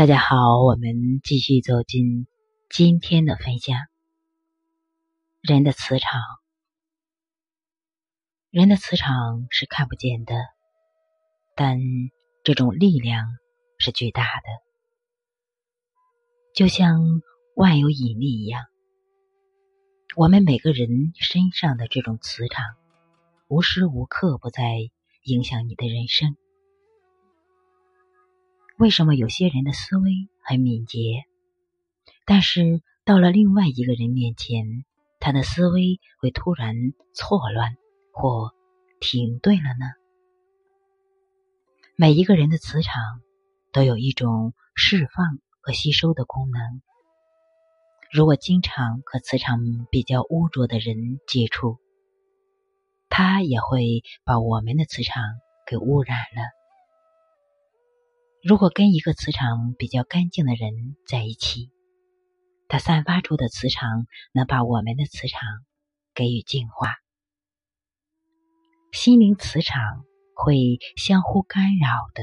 大家好，我们继续走进今天的分享。人的磁场，人的磁场是看不见的，但这种力量是巨大的，就像万有引力一样。我们每个人身上的这种磁场，无时无刻不在影响你的人生。为什么有些人的思维很敏捷，但是到了另外一个人面前，他的思维会突然错乱或停顿了呢？每一个人的磁场都有一种释放和吸收的功能。如果经常和磁场比较污浊的人接触，他也会把我们的磁场给污染了。如果跟一个磁场比较干净的人在一起，他散发出的磁场能把我们的磁场给予净化。心灵磁场会相互干扰的。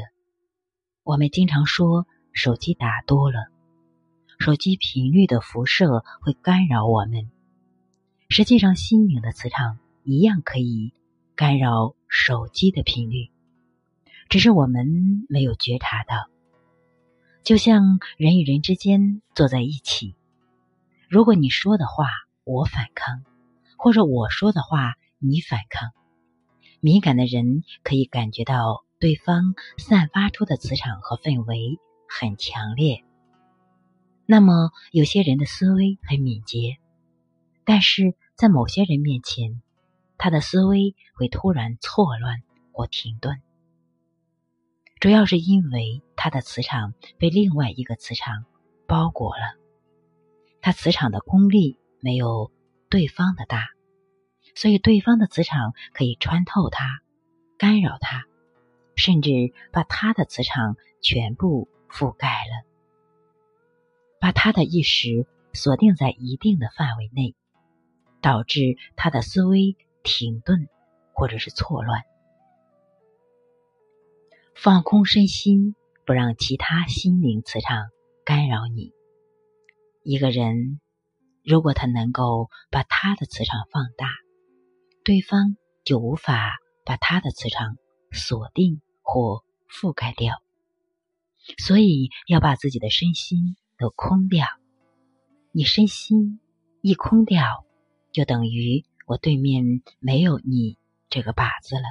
我们经常说手机打多了，手机频率的辐射会干扰我们。实际上，心灵的磁场一样可以干扰手机的频率。只是我们没有觉察到，就像人与人之间坐在一起，如果你说的话我反抗，或者我说的话你反抗，敏感的人可以感觉到对方散发出的磁场和氛围很强烈。那么，有些人的思维很敏捷，但是在某些人面前，他的思维会突然错乱或停顿。主要是因为它的磁场被另外一个磁场包裹了，它磁场的功力没有对方的大，所以对方的磁场可以穿透它，干扰它，甚至把它的磁场全部覆盖了，把他的意识锁定在一定的范围内，导致他的思维停顿或者是错乱。放空身心，不让其他心灵磁场干扰你。一个人如果他能够把他的磁场放大，对方就无法把他的磁场锁定或覆盖掉。所以要把自己的身心都空掉。你身心一空掉，就等于我对面没有你这个靶子了。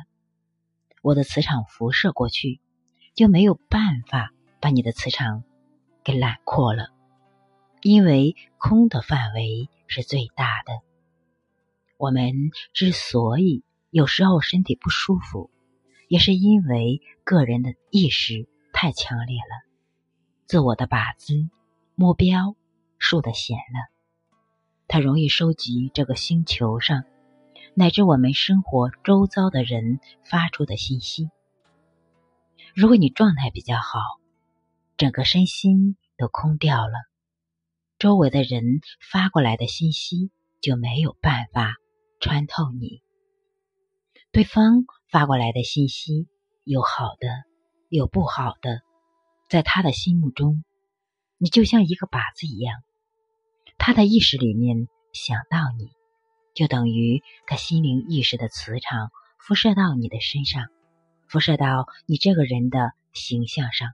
我的磁场辐射过去，就没有办法把你的磁场给揽扩了，因为空的范围是最大的。我们之所以有时候身体不舒服，也是因为个人的意识太强烈了，自我的靶子、目标竖得显了，它容易收集这个星球上。乃至我们生活周遭的人发出的信息。如果你状态比较好，整个身心都空掉了，周围的人发过来的信息就没有办法穿透你。对方发过来的信息有好的，有不好的，在他的心目中，你就像一个靶子一样，他的意识里面想到你。就等于他心灵意识的磁场辐射到你的身上，辐射到你这个人的形象上，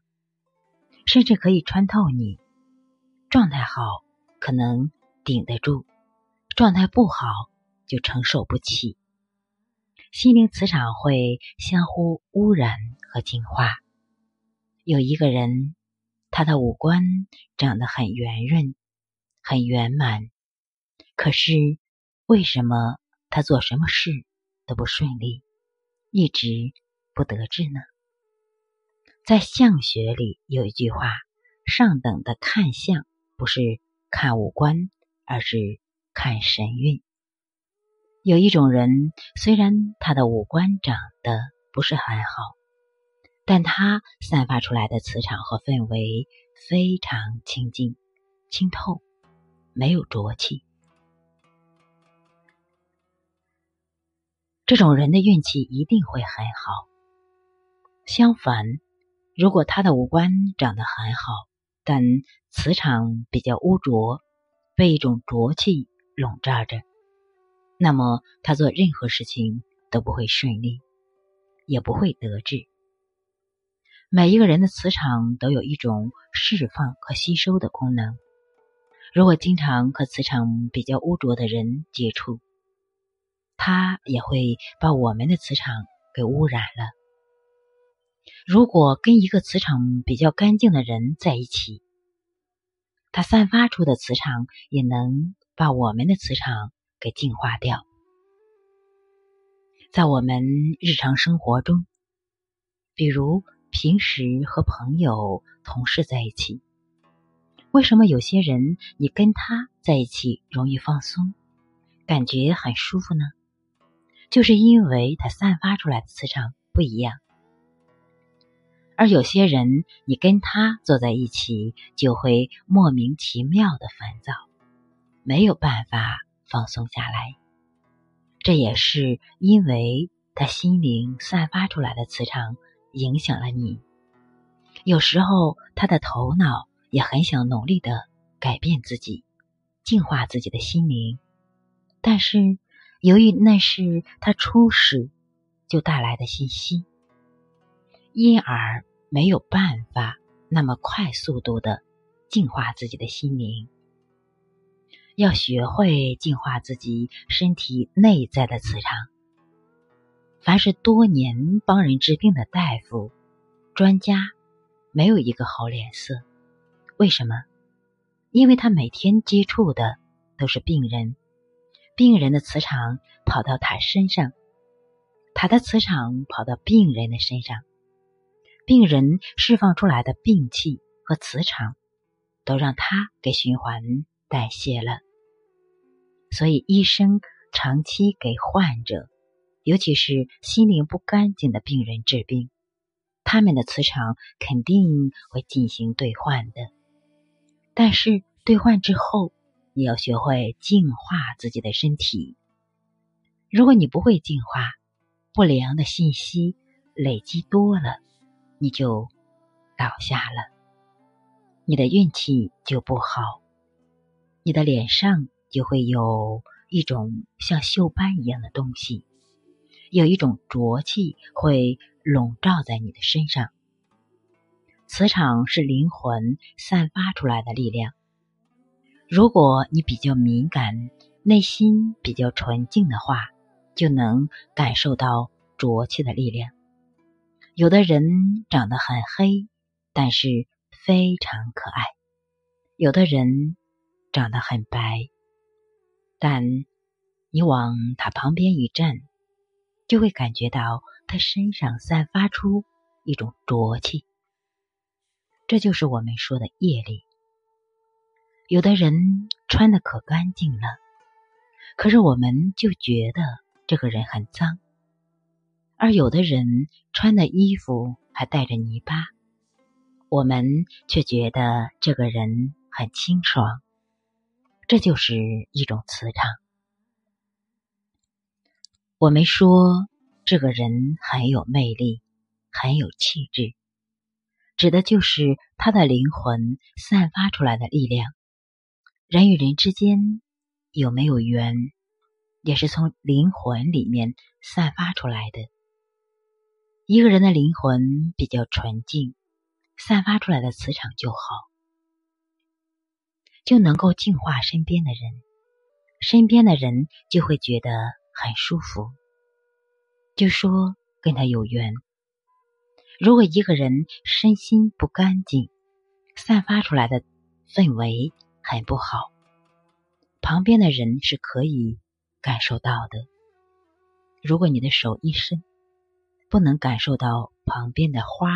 甚至可以穿透你。状态好可能顶得住，状态不好就承受不起。心灵磁场会相互污染和净化。有一个人，他的五官长得很圆润，很圆满，可是。为什么他做什么事都不顺利，一直不得志呢？在相学里有一句话：“上等的看相不是看五官，而是看神韵。”有一种人，虽然他的五官长得不是很好，但他散发出来的磁场和氛围非常清净、清透，没有浊气。这种人的运气一定会很好。相反，如果他的五官长得很好，但磁场比较污浊，被一种浊气笼罩着，那么他做任何事情都不会顺利，也不会得志。每一个人的磁场都有一种释放和吸收的功能。如果经常和磁场比较污浊的人接触，他也会把我们的磁场给污染了。如果跟一个磁场比较干净的人在一起，他散发出的磁场也能把我们的磁场给净化掉。在我们日常生活中，比如。平时和朋友、同事在一起，为什么有些人你跟他在一起容易放松，感觉很舒服呢？就是因为他散发出来的磁场不一样。而有些人你跟他坐在一起，就会莫名其妙的烦躁，没有办法放松下来。这也是因为他心灵散发出来的磁场。影响了你。有时候，他的头脑也很想努力的改变自己，净化自己的心灵，但是由于那是他初始就带来的信息，因而没有办法那么快速度的净化自己的心灵。要学会净化自己身体内在的磁场。凡是多年帮人治病的大夫、专家，没有一个好脸色。为什么？因为他每天接触的都是病人，病人的磁场跑到他身上，他的磁场跑到病人的身上，病人释放出来的病气和磁场，都让他给循环代谢了。所以，医生长期给患者。尤其是心灵不干净的病人治病，他们的磁场肯定会进行兑换的。但是兑换之后，你要学会净化自己的身体。如果你不会净化，不良的信息累积多了，你就倒下了，你的运气就不好，你的脸上就会有一种像锈斑一样的东西。有一种浊气会笼罩在你的身上。磁场是灵魂散发出来的力量。如果你比较敏感，内心比较纯净的话，就能感受到浊气的力量。有的人长得很黑，但是非常可爱；有的人长得很白，但你往他旁边一站。就会感觉到他身上散发出一种浊气，这就是我们说的业力。有的人穿的可干净了，可是我们就觉得这个人很脏；而有的人穿的衣服还带着泥巴，我们却觉得这个人很清爽。这就是一种磁场。我们说这个人很有魅力，很有气质，指的就是他的灵魂散发出来的力量。人与人之间有没有缘，也是从灵魂里面散发出来的。一个人的灵魂比较纯净，散发出来的磁场就好，就能够净化身边的人，身边的人就会觉得。很舒服，就说跟他有缘。如果一个人身心不干净，散发出来的氛围很不好，旁边的人是可以感受到的。如果你的手一伸，不能感受到旁边的花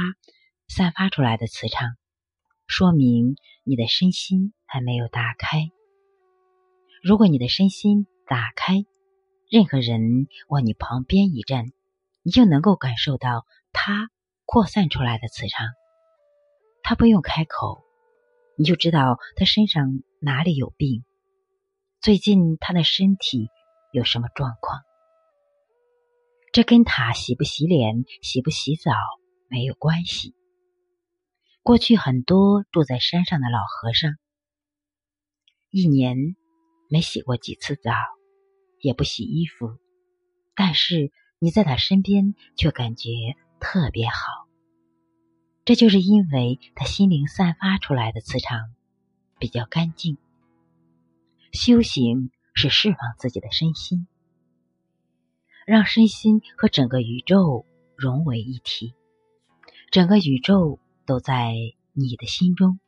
散发出来的磁场，说明你的身心还没有打开。如果你的身心打开，任何人往你旁边一站，你就能够感受到他扩散出来的磁场。他不用开口，你就知道他身上哪里有病，最近他的身体有什么状况。这跟他洗不洗脸、洗不洗澡没有关系。过去很多住在山上的老和尚，一年没洗过几次澡，也不洗衣服，但是你在他身边却感觉特别好。这就是因为他心灵散发出来的磁场比较干净。修行是释放自己的身心，让身心和整个宇宙融为一体，整个宇宙。都在你的心中。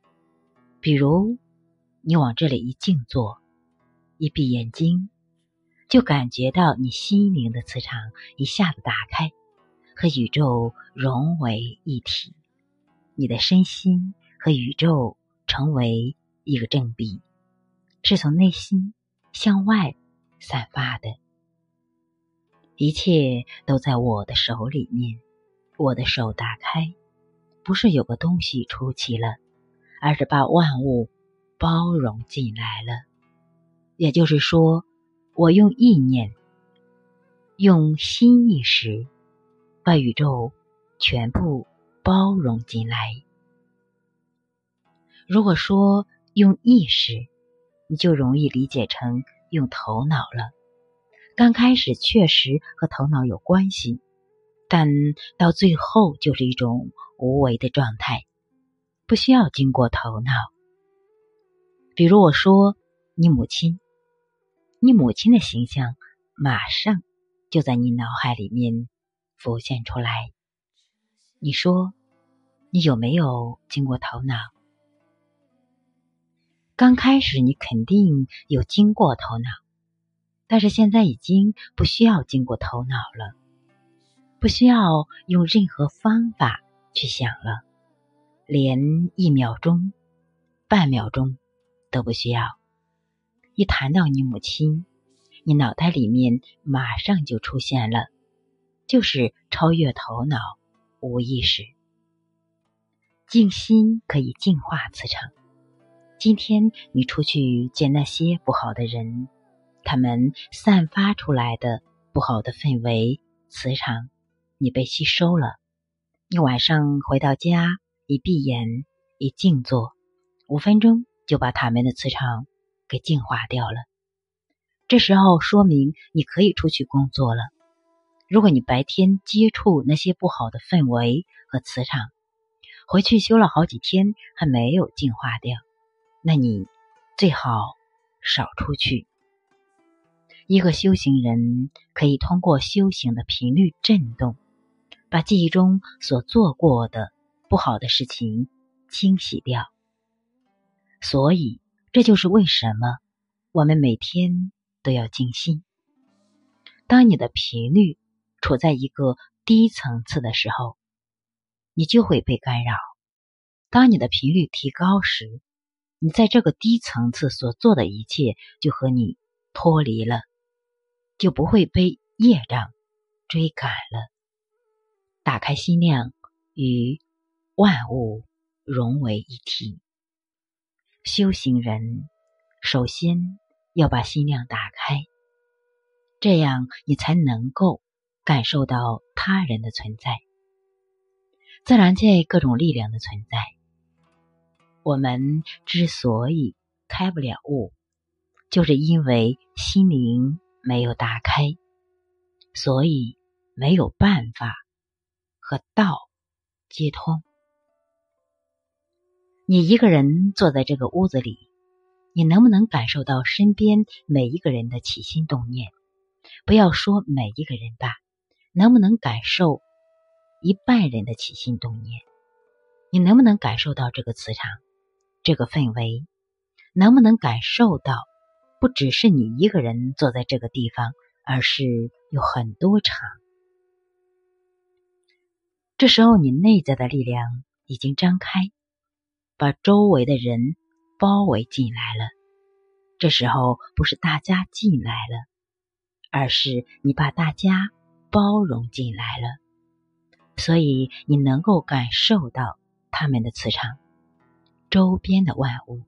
比如，你往这里一静坐，一闭眼睛，就感觉到你心灵的磁场一下子打开，和宇宙融为一体。你的身心和宇宙成为一个正比，是从内心向外散发的。一切都在我的手里面，我的手打开。不是有个东西出奇了，而是把万物包容进来了。也就是说，我用意念、用心意识，把宇宙全部包容进来。如果说用意识，你就容易理解成用头脑了。刚开始确实和头脑有关系，但到最后就是一种。无为的状态，不需要经过头脑。比如我说你母亲，你母亲的形象马上就在你脑海里面浮现出来。你说你有没有经过头脑？刚开始你肯定有经过头脑，但是现在已经不需要经过头脑了，不需要用任何方法。去想了，连一秒钟、半秒钟都不需要。一谈到你母亲，你脑袋里面马上就出现了，就是超越头脑、无意识。静心可以净化磁场。今天你出去见那些不好的人，他们散发出来的不好的氛围、磁场，你被吸收了。你晚上回到家，一闭眼，一静坐，五分钟就把他们的磁场给净化掉了。这时候说明你可以出去工作了。如果你白天接触那些不好的氛围和磁场，回去修了好几天还没有净化掉，那你最好少出去。一个修行人可以通过修行的频率震动。把记忆中所做过的不好的事情清洗掉，所以这就是为什么我们每天都要静心。当你的频率处在一个低层次的时候，你就会被干扰；当你的频率提高时，你在这个低层次所做的一切就和你脱离了，就不会被业障追赶了。打开心量，与万物融为一体。修行人首先要把心量打开，这样你才能够感受到他人的存在，自然界各种力量的存在。我们之所以开不了悟，就是因为心灵没有打开，所以没有办法。和道接通。你一个人坐在这个屋子里，你能不能感受到身边每一个人的起心动念？不要说每一个人吧，能不能感受一半人的起心动念？你能不能感受到这个磁场、这个氛围？能不能感受到，不只是你一个人坐在这个地方，而是有很多场？这时候，你内在的力量已经张开，把周围的人包围进来了。这时候，不是大家进来了，而是你把大家包容进来了。所以，你能够感受到他们的磁场，周边的万物。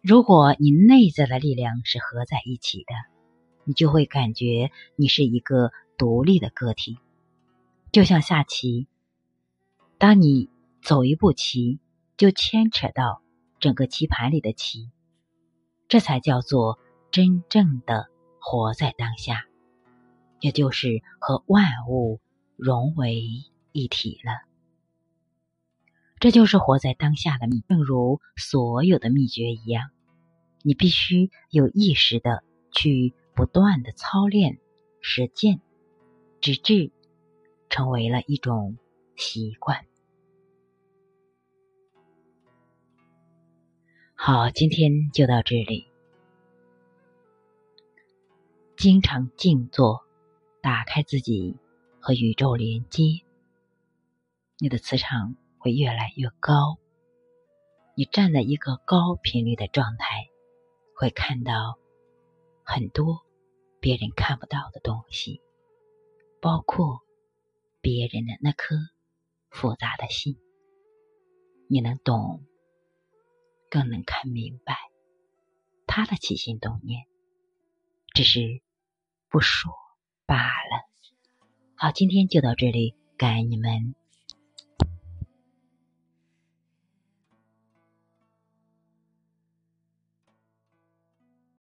如果你内在的力量是合在一起的，你就会感觉你是一个独立的个体。就像下棋，当你走一步棋就牵扯到整个棋盘里的棋，这才叫做真正的活在当下，也就是和万物融为一体了。这就是活在当下的秘，正如所有的秘诀一样，你必须有意识的去不断的操练、实践，直至成为了一种习惯。好，今天就到这里。经常静坐，打开自己和宇宙连接，你的磁场会越来越高。你站在一个高频率的状态，会看到很多别人看不到的东西，包括别人的那颗复杂的心。你能懂。更能看明白他的起心动念，只是不说罢了。好，今天就到这里，感恩你们。